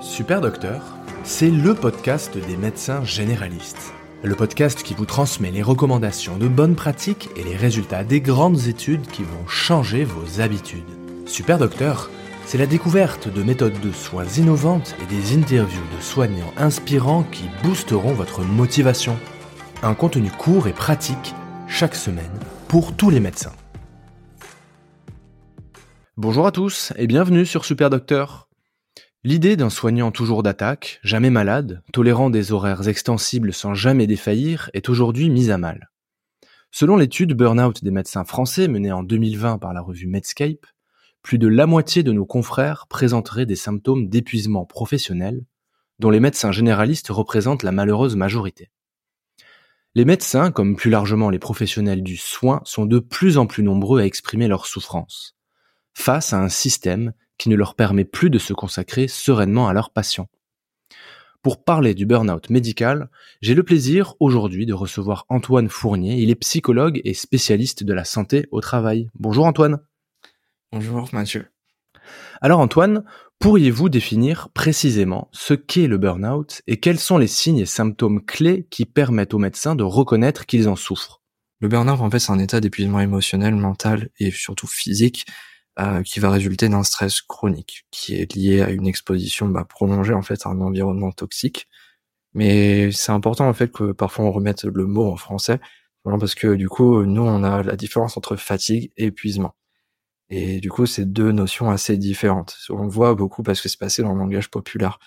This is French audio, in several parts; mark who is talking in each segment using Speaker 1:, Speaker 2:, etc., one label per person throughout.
Speaker 1: Super Docteur, c'est le podcast des médecins généralistes. Le podcast qui vous transmet les recommandations de bonnes pratiques et les résultats des grandes études qui vont changer vos habitudes. Super Docteur, c'est la découverte de méthodes de soins innovantes et des interviews de soignants inspirants qui boosteront votre motivation. Un contenu court et pratique chaque semaine pour tous les médecins. Bonjour à tous et bienvenue sur Super Docteur. L'idée d'un soignant toujours d'attaque, jamais malade, tolérant des horaires extensibles sans jamais défaillir, est aujourd'hui mise à mal. Selon l'étude Burnout des médecins français menée en 2020 par la revue Medscape, plus de la moitié de nos confrères présenteraient des symptômes d'épuisement professionnel, dont les médecins généralistes représentent la malheureuse majorité. Les médecins, comme plus largement les professionnels du soin, sont de plus en plus nombreux à exprimer leur souffrance, face à un système qui ne leur permet plus de se consacrer sereinement à leurs patients. Pour parler du burn-out médical, j'ai le plaisir aujourd'hui de recevoir Antoine Fournier. Il est psychologue et spécialiste de la santé au travail. Bonjour Antoine.
Speaker 2: Bonjour Mathieu.
Speaker 1: Alors Antoine, pourriez-vous définir précisément ce qu'est le burn-out et quels sont les signes et symptômes clés qui permettent aux médecins de reconnaître qu'ils en souffrent?
Speaker 2: Le burn-out, en fait, c'est un état d'épuisement émotionnel, mental et surtout physique euh, qui va résulter d'un stress chronique, qui est lié à une exposition bah, prolongée en fait à un environnement toxique. Mais c'est important en fait que parfois on remette le mot en français, parce que du coup nous on a la différence entre fatigue et épuisement. Et du coup c'est deux notions assez différentes. On le voit beaucoup parce que c'est passé dans le langage populaire.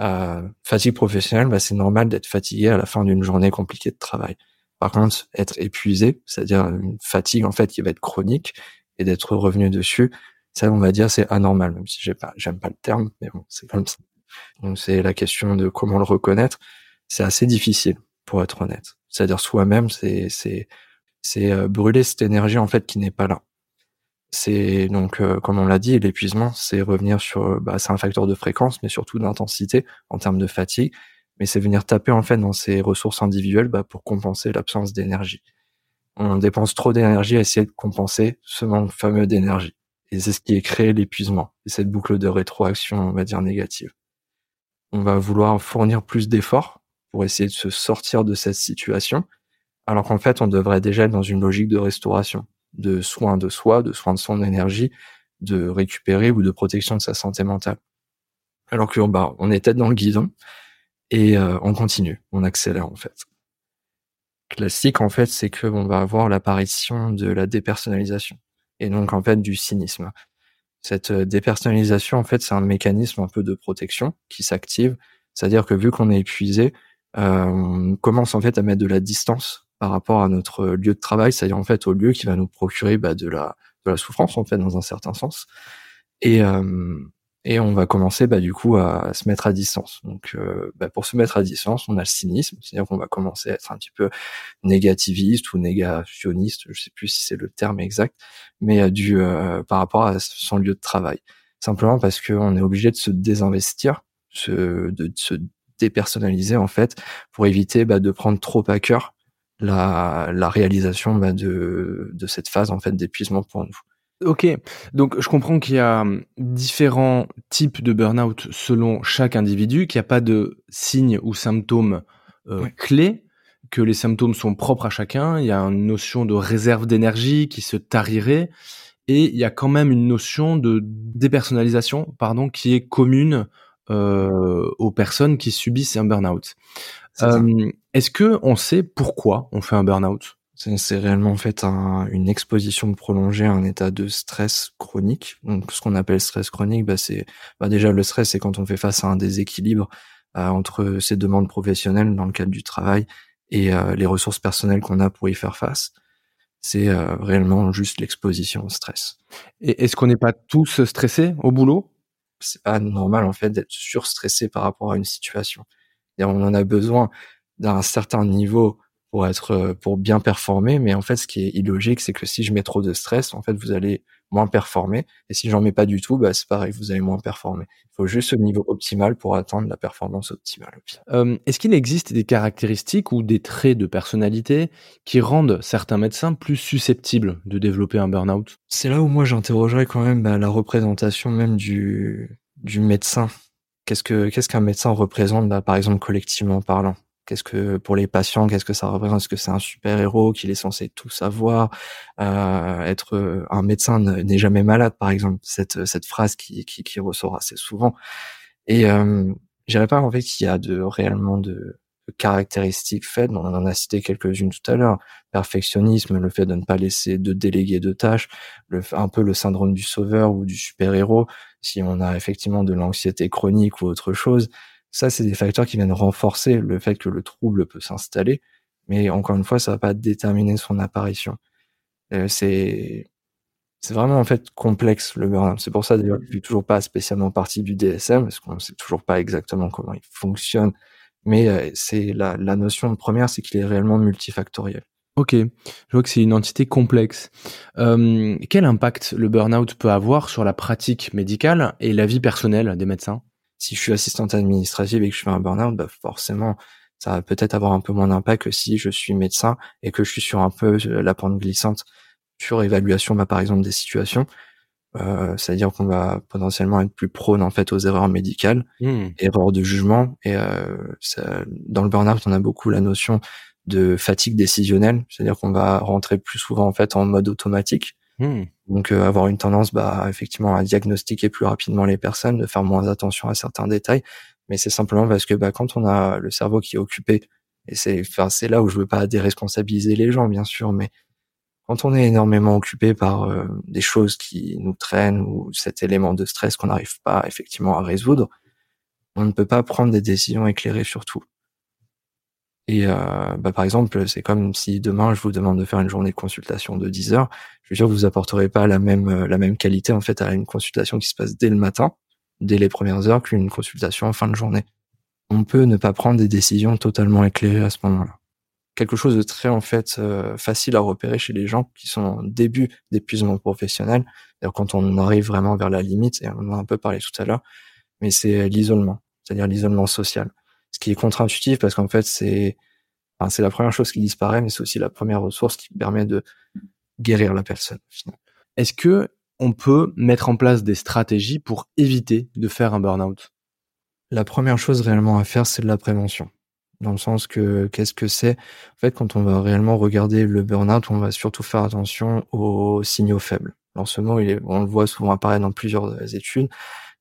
Speaker 2: Euh, fatigue professionnelle, bah, c'est normal d'être fatigué à la fin d'une journée compliquée de travail. Par contre, être épuisé, c'est-à-dire une fatigue en fait qui va être chronique, et d'être revenu dessus, ça, on va dire, c'est anormal, même si j'aime pas, j'aime pas le terme, mais bon, c'est comme ça. Donc, c'est la question de comment le reconnaître. C'est assez difficile, pour être honnête. C'est-à-dire soi-même, c'est, c'est, c'est euh, brûler cette énergie, en fait, qui n'est pas là. C'est donc, euh, comme on l'a dit, l'épuisement, c'est revenir sur, bah, c'est un facteur de fréquence, mais surtout d'intensité en termes de fatigue. Mais c'est venir taper en fait dans ses ressources individuelles bah, pour compenser l'absence d'énergie on dépense trop d'énergie à essayer de compenser ce manque fameux d'énergie. Et c'est ce qui est créé l'épuisement et cette boucle de rétroaction, on va dire, négative. On va vouloir fournir plus d'efforts pour essayer de se sortir de cette situation, alors qu'en fait, on devrait déjà être dans une logique de restauration, de soin de soi, de soin de son énergie, de récupérer ou de protection de sa santé mentale. Alors que bah, on est tête dans le guidon et euh, on continue, on accélère en fait classique, en fait, c'est que on va avoir l'apparition de la dépersonnalisation et donc en fait du cynisme. Cette euh, dépersonnalisation, en fait, c'est un mécanisme un peu de protection qui s'active, c'est-à-dire que vu qu'on est épuisé, euh, on commence en fait à mettre de la distance par rapport à notre lieu de travail, c'est-à-dire en fait au lieu qui va nous procurer bah, de la de la souffrance en fait dans un certain sens. Et euh, et on va commencer bah, du coup à, se mettre à distance. Donc euh, bah, pour se mettre à distance, on a le cynisme, c'est-à-dire qu'on va commencer à être un petit peu négativiste ou négationniste, je sais plus si c'est le terme exact, mais euh, du euh, par rapport à son lieu de travail. Simplement parce qu'on est obligé de se désinvestir, de, se dépersonnaliser en fait, pour éviter bah, de prendre trop à cœur la, la réalisation bah, de, de cette phase en fait d'épuisement pour nous.
Speaker 1: Ok, donc je comprends qu'il y a hum, différents types de burn-out selon chaque individu, qu'il n'y a pas de signes ou symptômes euh, clés, que les symptômes sont propres à chacun, il y a une notion de réserve d'énergie qui se tarirait, et il y a quand même une notion de dépersonnalisation, pardon, qui est commune euh, aux personnes qui subissent un burn-out. Euh, Est-ce que on sait pourquoi on fait un burn-out?
Speaker 2: C'est réellement en fait une exposition prolongée à un état de stress chronique. Donc ce qu'on appelle stress chronique, bah, c'est bah, déjà le stress, c'est quand on fait face à un déséquilibre euh, entre ses demandes professionnelles dans le cadre du travail et euh, les ressources personnelles qu'on a pour y faire face. C'est euh, réellement juste l'exposition au stress.
Speaker 1: Et est-ce qu'on n'est pas tous stressés au boulot?
Speaker 2: C'est pas normal en fait d'être surstressé par rapport à une situation. Et on en a besoin d'un certain niveau pour être euh, pour bien performer mais en fait ce qui est illogique c'est que si je mets trop de stress en fait vous allez moins performer et si j'en mets pas du tout bah c'est pareil vous allez moins performer. Il faut juste ce niveau optimal pour atteindre la performance optimale
Speaker 1: euh, est-ce qu'il existe des caractéristiques ou des traits de personnalité qui rendent certains médecins plus susceptibles de développer un burn-out?
Speaker 2: C'est là où moi j'interrogerais quand même bah, la représentation même du du médecin. Qu'est-ce que qu'est-ce qu'un médecin représente, bah, par exemple collectivement parlant? Qu'est-ce que pour les patients, qu'est-ce que ça représente? Est-ce que c'est un super héros qu'il est censé tout savoir? Euh, Être un médecin n'est jamais malade, par exemple. Cette cette phrase qui qui, qui ressort assez souvent. Et euh, je pas en fait qu'il y a de réellement de caractéristiques faites, on en a cité quelques-unes tout à l'heure, perfectionnisme, le fait de ne pas laisser de déléguer de tâches, le, un peu le syndrome du sauveur ou du super-héros, si on a effectivement de l'anxiété chronique ou autre chose, ça c'est des facteurs qui viennent renforcer le fait que le trouble peut s'installer, mais encore une fois, ça va pas déterminer son apparition. Euh, c'est vraiment en fait complexe le burn C'est pour ça d'ailleurs que je suis toujours pas spécialement partie du DSM, parce qu'on sait toujours pas exactement comment il fonctionne mais euh, c'est la, la notion première, c'est qu'il est réellement multifactoriel.
Speaker 1: Ok, je vois que c'est une entité complexe. Quel impact le burn-out peut avoir sur la pratique médicale et la vie personnelle des médecins?
Speaker 2: Si je suis assistante administrative et que je fais un burn-out, bah forcément, ça va peut-être avoir un peu moins d'impact que si je suis médecin et que je suis sur un peu euh, la pente glissante sur évaluation, bah, par exemple, des situations. Euh, c'est-à-dire qu'on va potentiellement être plus prône en fait aux erreurs médicales, mmh. erreurs de jugement. Et euh, ça, dans le burn-out, on a beaucoup la notion de fatigue décisionnelle, c'est-à-dire qu'on va rentrer plus souvent en fait en mode automatique. Mmh. Donc euh, avoir une tendance, bah, effectivement, à diagnostiquer plus rapidement les personnes, de faire moins attention à certains détails. Mais c'est simplement parce que bah, quand on a le cerveau qui est occupé, et c'est, enfin, c'est là où je veux pas déresponsabiliser les gens, bien sûr, mais quand on est énormément occupé par euh, des choses qui nous traînent ou cet élément de stress qu'on n'arrive pas effectivement à résoudre, on ne peut pas prendre des décisions éclairées sur tout. Et euh, bah, par exemple, c'est comme si demain je vous demande de faire une journée de consultation de 10 heures, je veux dire vous apporterez pas la même euh, la même qualité en fait à une consultation qui se passe dès le matin, dès les premières heures, qu'une consultation en fin de journée. On peut ne pas prendre des décisions totalement éclairées à ce moment-là quelque chose de très en fait euh, facile à repérer chez les gens qui sont en début d'épuisement professionnel. Quand on arrive vraiment vers la limite, et on en a un peu parlé tout à l'heure, mais c'est l'isolement, c'est-à-dire l'isolement social. Ce qui est contre-intuitif parce qu'en fait, c'est enfin, c'est la première chose qui disparaît, mais c'est aussi la première ressource qui permet de guérir la personne.
Speaker 1: Est-ce que on peut mettre en place des stratégies pour éviter de faire un burn-out?
Speaker 2: La première chose réellement à faire, c'est de la prévention dans le sens que qu'est-ce que c'est? En fait, quand on va réellement regarder le burn-out, on va surtout faire attention aux signaux faibles. Alors ce mot, il est, on le voit souvent apparaître dans plusieurs études,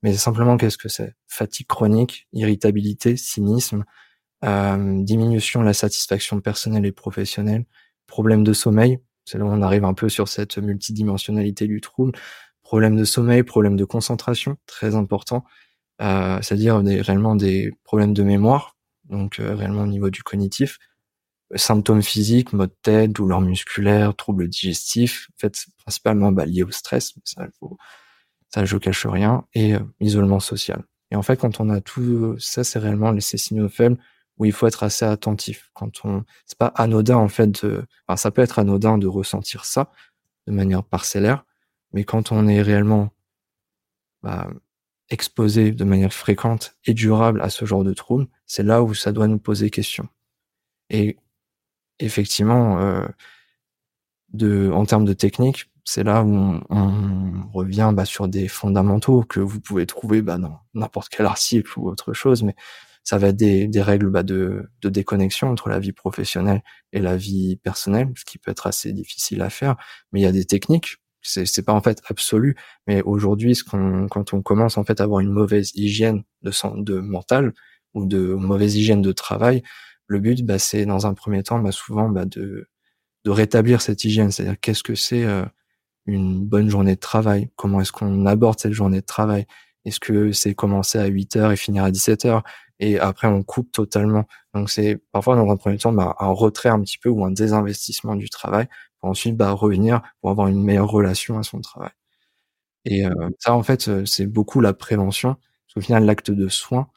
Speaker 2: mais simplement qu'est-ce que c'est? Fatigue chronique, irritabilité, cynisme, euh, diminution de la satisfaction personnelle et professionnelle, problème de sommeil. C'est là où on arrive un peu sur cette multidimensionnalité du trouble. Problème de sommeil, problème de concentration, très important. Euh, c'est-à-dire réellement des problèmes de mémoire, donc euh, réellement au niveau du cognitif. Symptômes physiques, maux de tête, douleurs musculaires, troubles digestifs, en fait, principalement bah, liés au stress, ça, faut, ça je cache rien, et euh, isolement social. Et en fait, quand on a tout ça, c'est réellement ces signaux faibles où il faut être assez attentif. Quand on, c'est pas anodin en fait de, enfin, ça peut être anodin de ressentir ça de manière parcellaire, mais quand on est réellement bah, exposé de manière fréquente et durable à ce genre de troubles, c'est là où ça doit nous poser question. Et effectivement, euh, de, en termes de technique, c'est là où on, revient bah, sur des fondamentaux que vous pouvez trouver bah, dans n'importe quel article ou autre chose, mais ça va être des, des règles bah, de, de déconnexion entre la vie professionnelle et la vie personnelle, ce qui peut être assez difficile à faire, mais il y a des techniques. C'est c'est pas en fait absolu mais aujourd'hui ce quand on commence en fait à avoir une mauvaise hygiène de de mental ou de mauvaise hygiène de travail le but bah, c'est dans un premier temps bah, souvent bah, de de rétablir cette hygiène. C'est-à-dire qu'est-ce que c'est euh, une bonne journée de travail? Comment est-ce qu'on aborde cette journée de travail? Est-ce que c'est commencer à 8 heures et finir à 17 heures? Et après on coupe totalement donc c'est parfois dans un premier temps bah, un retrait un petit peu ou un désinvestissement du travail pour ensuite bah, revenir pour avoir une meilleure relation à son travail. Et euh, ça, en fait, euh, c'est beaucoup la prévention. Parce qu'au final, l'acte de soin,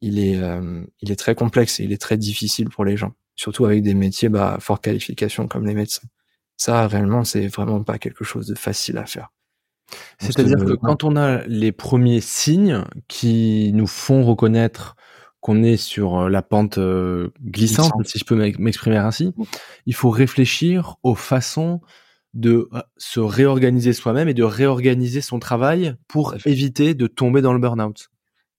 Speaker 2: il est, euh, il est très complexe et il est très difficile pour les gens, surtout avec des métiers bah, à forte qualification comme les médecins. Ça, réellement, c'est vraiment pas quelque chose de facile à faire.
Speaker 1: C'est-à-dire que quand on a les premiers signes qui nous font reconnaître qu'on est sur euh, la pente euh, glissante, si je peux m'exprimer ainsi, il faut réfléchir aux façons de euh, se réorganiser soi-même et de réorganiser son travail pour éviter de tomber dans le burn-out.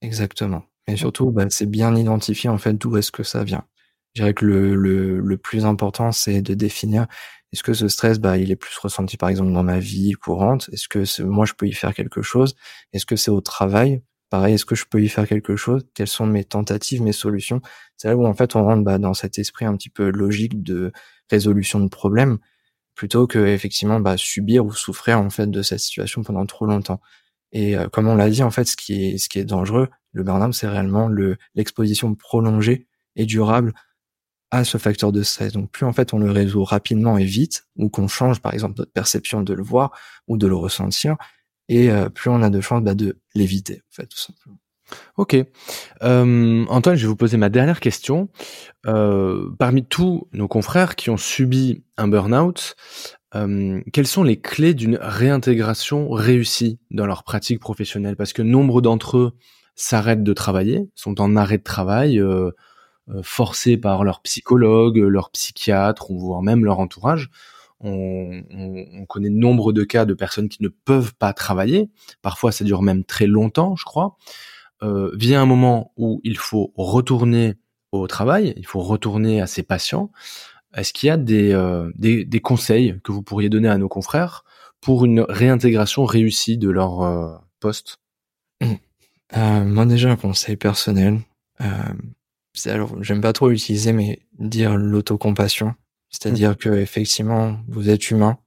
Speaker 2: Exactement. Et surtout, bah, c'est bien identifié en fait d'où est-ce que ça vient. Je dirais que le, le, le plus important, c'est de définir est-ce que ce stress, bah, il est plus ressenti par exemple dans ma vie courante? Est-ce que moi je peux y faire quelque chose? Est-ce que c'est au travail? Pareil, est-ce que je peux y faire quelque chose? Quelles sont mes tentatives, mes solutions? C'est là où en fait on rentre bah, dans cet esprit un petit peu logique de résolution de problèmes, plutôt que effectivement bah, subir ou souffrir en fait de cette situation pendant trop longtemps. Et euh, comme on l'a dit, en fait, ce qui est ce qui est dangereux, le burn-out, c'est réellement le l'exposition prolongée et durable à ce facteur de stress. Donc plus en fait on le résout rapidement et vite, ou qu'on change par exemple notre perception de le voir ou de le ressentir, et euh, plus on a de chances bah, de l'éviter, en fait, tout simplement.
Speaker 1: Ok. Euh, Antoine, je vais vous poser ma dernière question. Euh, parmi tous nos confrères qui ont subi un burn-out, euh, quelles sont les clés d'une réintégration réussie dans leur pratique professionnelle? Parce que nombre d'entre eux s'arrêtent de travailler, sont en arrêt de travail, euh, forcés par leur psychologue, leur psychiatre, ou voire même leur entourage. On, on, on, connaît nombre de cas de personnes qui ne peuvent pas travailler. Parfois, ça dure même très longtemps, je crois. Euh, vient un moment où il faut retourner au travail, il faut retourner à ses patients. Est-ce qu'il y a des, euh, des, des, conseils que vous pourriez donner à nos confrères pour une réintégration réussie de leur euh, poste?
Speaker 2: Euh, Moi déjà un conseil personnel. Alors j'aime pas trop l'utiliser, mais dire l'autocompassion. C'est-à-dire mmh. que effectivement vous êtes humain,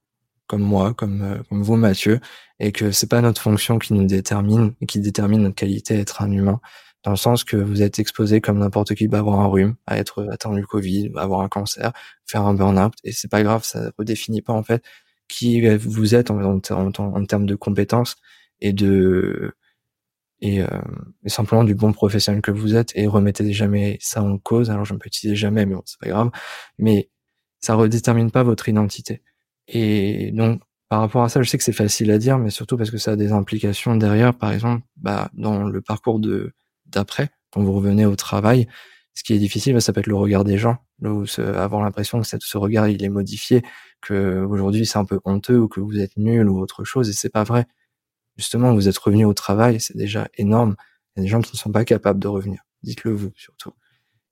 Speaker 2: comme moi, comme, euh, comme vous Mathieu, et que c'est pas notre fonction qui nous détermine et qui détermine notre qualité d'être un humain dans le sens que vous êtes exposé comme n'importe qui va avoir un rhume, à être atteint du Covid, avoir un cancer, faire un burn-out, et c'est pas grave, ça redéfinit pas en fait qui vous êtes en, en, en termes de compétences et de et, euh, simplement du bon professionnel que vous êtes et remettez jamais ça en cause. Alors je ne peux utiliser jamais, mais bon, c'est pas grave. Mais ça redétermine pas votre identité. Et donc par rapport à ça, je sais que c'est facile à dire, mais surtout parce que ça a des implications derrière. Par exemple, bah, dans le parcours de d'après, quand vous revenez au travail, ce qui est difficile, bah, ça peut être le regard des gens, ou avoir l'impression que ce regard il est modifié, que aujourd'hui c'est un peu honteux ou que vous êtes nul ou autre chose, et c'est pas vrai. Justement, vous êtes revenu au travail, c'est déjà énorme. Il y a des gens qui ne sont pas capables de revenir. Dites-le vous surtout,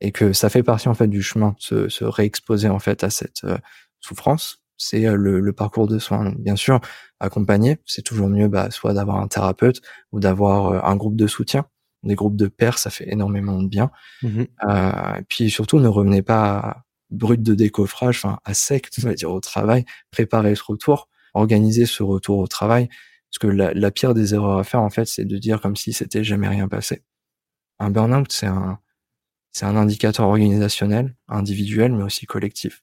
Speaker 2: et que ça fait partie en fait du chemin, se, se réexposer en fait à cette euh, souffrance. C'est euh, le, le, parcours de soins. bien sûr, accompagner, c'est toujours mieux, bah, soit d'avoir un thérapeute ou d'avoir euh, un groupe de soutien des groupes de pairs, ça fait énormément de bien. Mmh euh, et puis surtout, ne revenez pas brut de décoffrage, enfin à sec, on va dire au travail. Préparez ce retour, organisez ce retour au travail, parce que la, la pire des erreurs à faire, en fait, c'est de dire comme si c'était jamais rien passé. Un burn-out, c'est un, c'est un indicateur organisationnel, individuel, mais aussi collectif.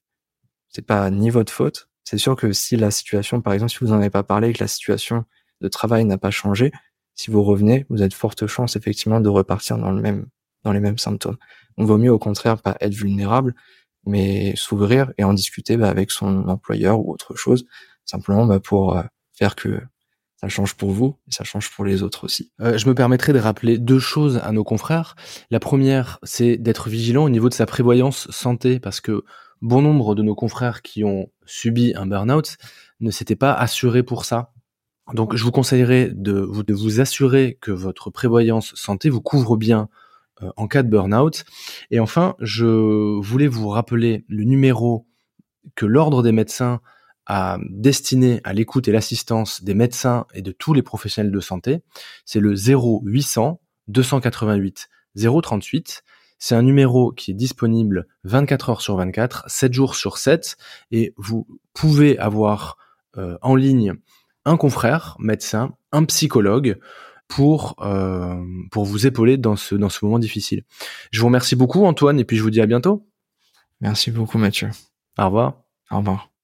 Speaker 2: C'est pas ni votre faute. C'est sûr que si la situation, par exemple, si vous en avez pas parlé, que la situation de travail n'a pas changé, si vous revenez, vous êtes forte chance effectivement de repartir dans le même, dans les mêmes symptômes. On vaut mieux au contraire pas être vulnérable, mais s'ouvrir et en discuter bah, avec son employeur ou autre chose, simplement bah, pour euh, faire que ça change pour vous et ça change pour les autres aussi.
Speaker 1: Euh, je me permettrai de rappeler deux choses à nos confrères. La première, c'est d'être vigilant au niveau de sa prévoyance santé, parce que bon nombre de nos confrères qui ont subi un burn-out ne s'étaient pas assurés pour ça. Donc, je vous conseillerais de vous, assurer que votre prévoyance santé vous couvre bien euh, en cas de burn-out. Et enfin, je voulais vous rappeler le numéro que l'Ordre des médecins a destiné à l'écoute et l'assistance des médecins et de tous les professionnels de santé. C'est le 0800 288 038. C'est un numéro qui est disponible 24 heures sur 24, 7 jours sur 7, et vous pouvez avoir euh, en ligne un confrère médecin, un psychologue pour euh, pour vous épauler dans ce dans ce moment difficile. Je vous remercie beaucoup Antoine et puis je vous dis à bientôt.
Speaker 2: Merci beaucoup Mathieu.
Speaker 1: Au revoir.
Speaker 2: Au revoir.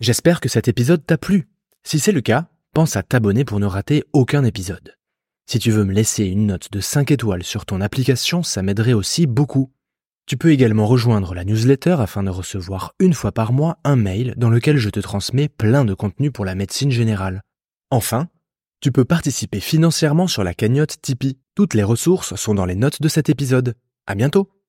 Speaker 1: J'espère que cet épisode t'a plu. Si c'est le cas, pense à t'abonner pour ne rater aucun épisode. Si tu veux me laisser une note de 5 étoiles sur ton application, ça m'aiderait aussi beaucoup. Tu peux également rejoindre la newsletter afin de recevoir une fois par mois un mail dans lequel je te transmets plein de contenu pour la médecine générale. Enfin, tu peux participer financièrement sur la cagnotte Tipeee. Toutes les ressources sont dans les notes de cet épisode. À bientôt!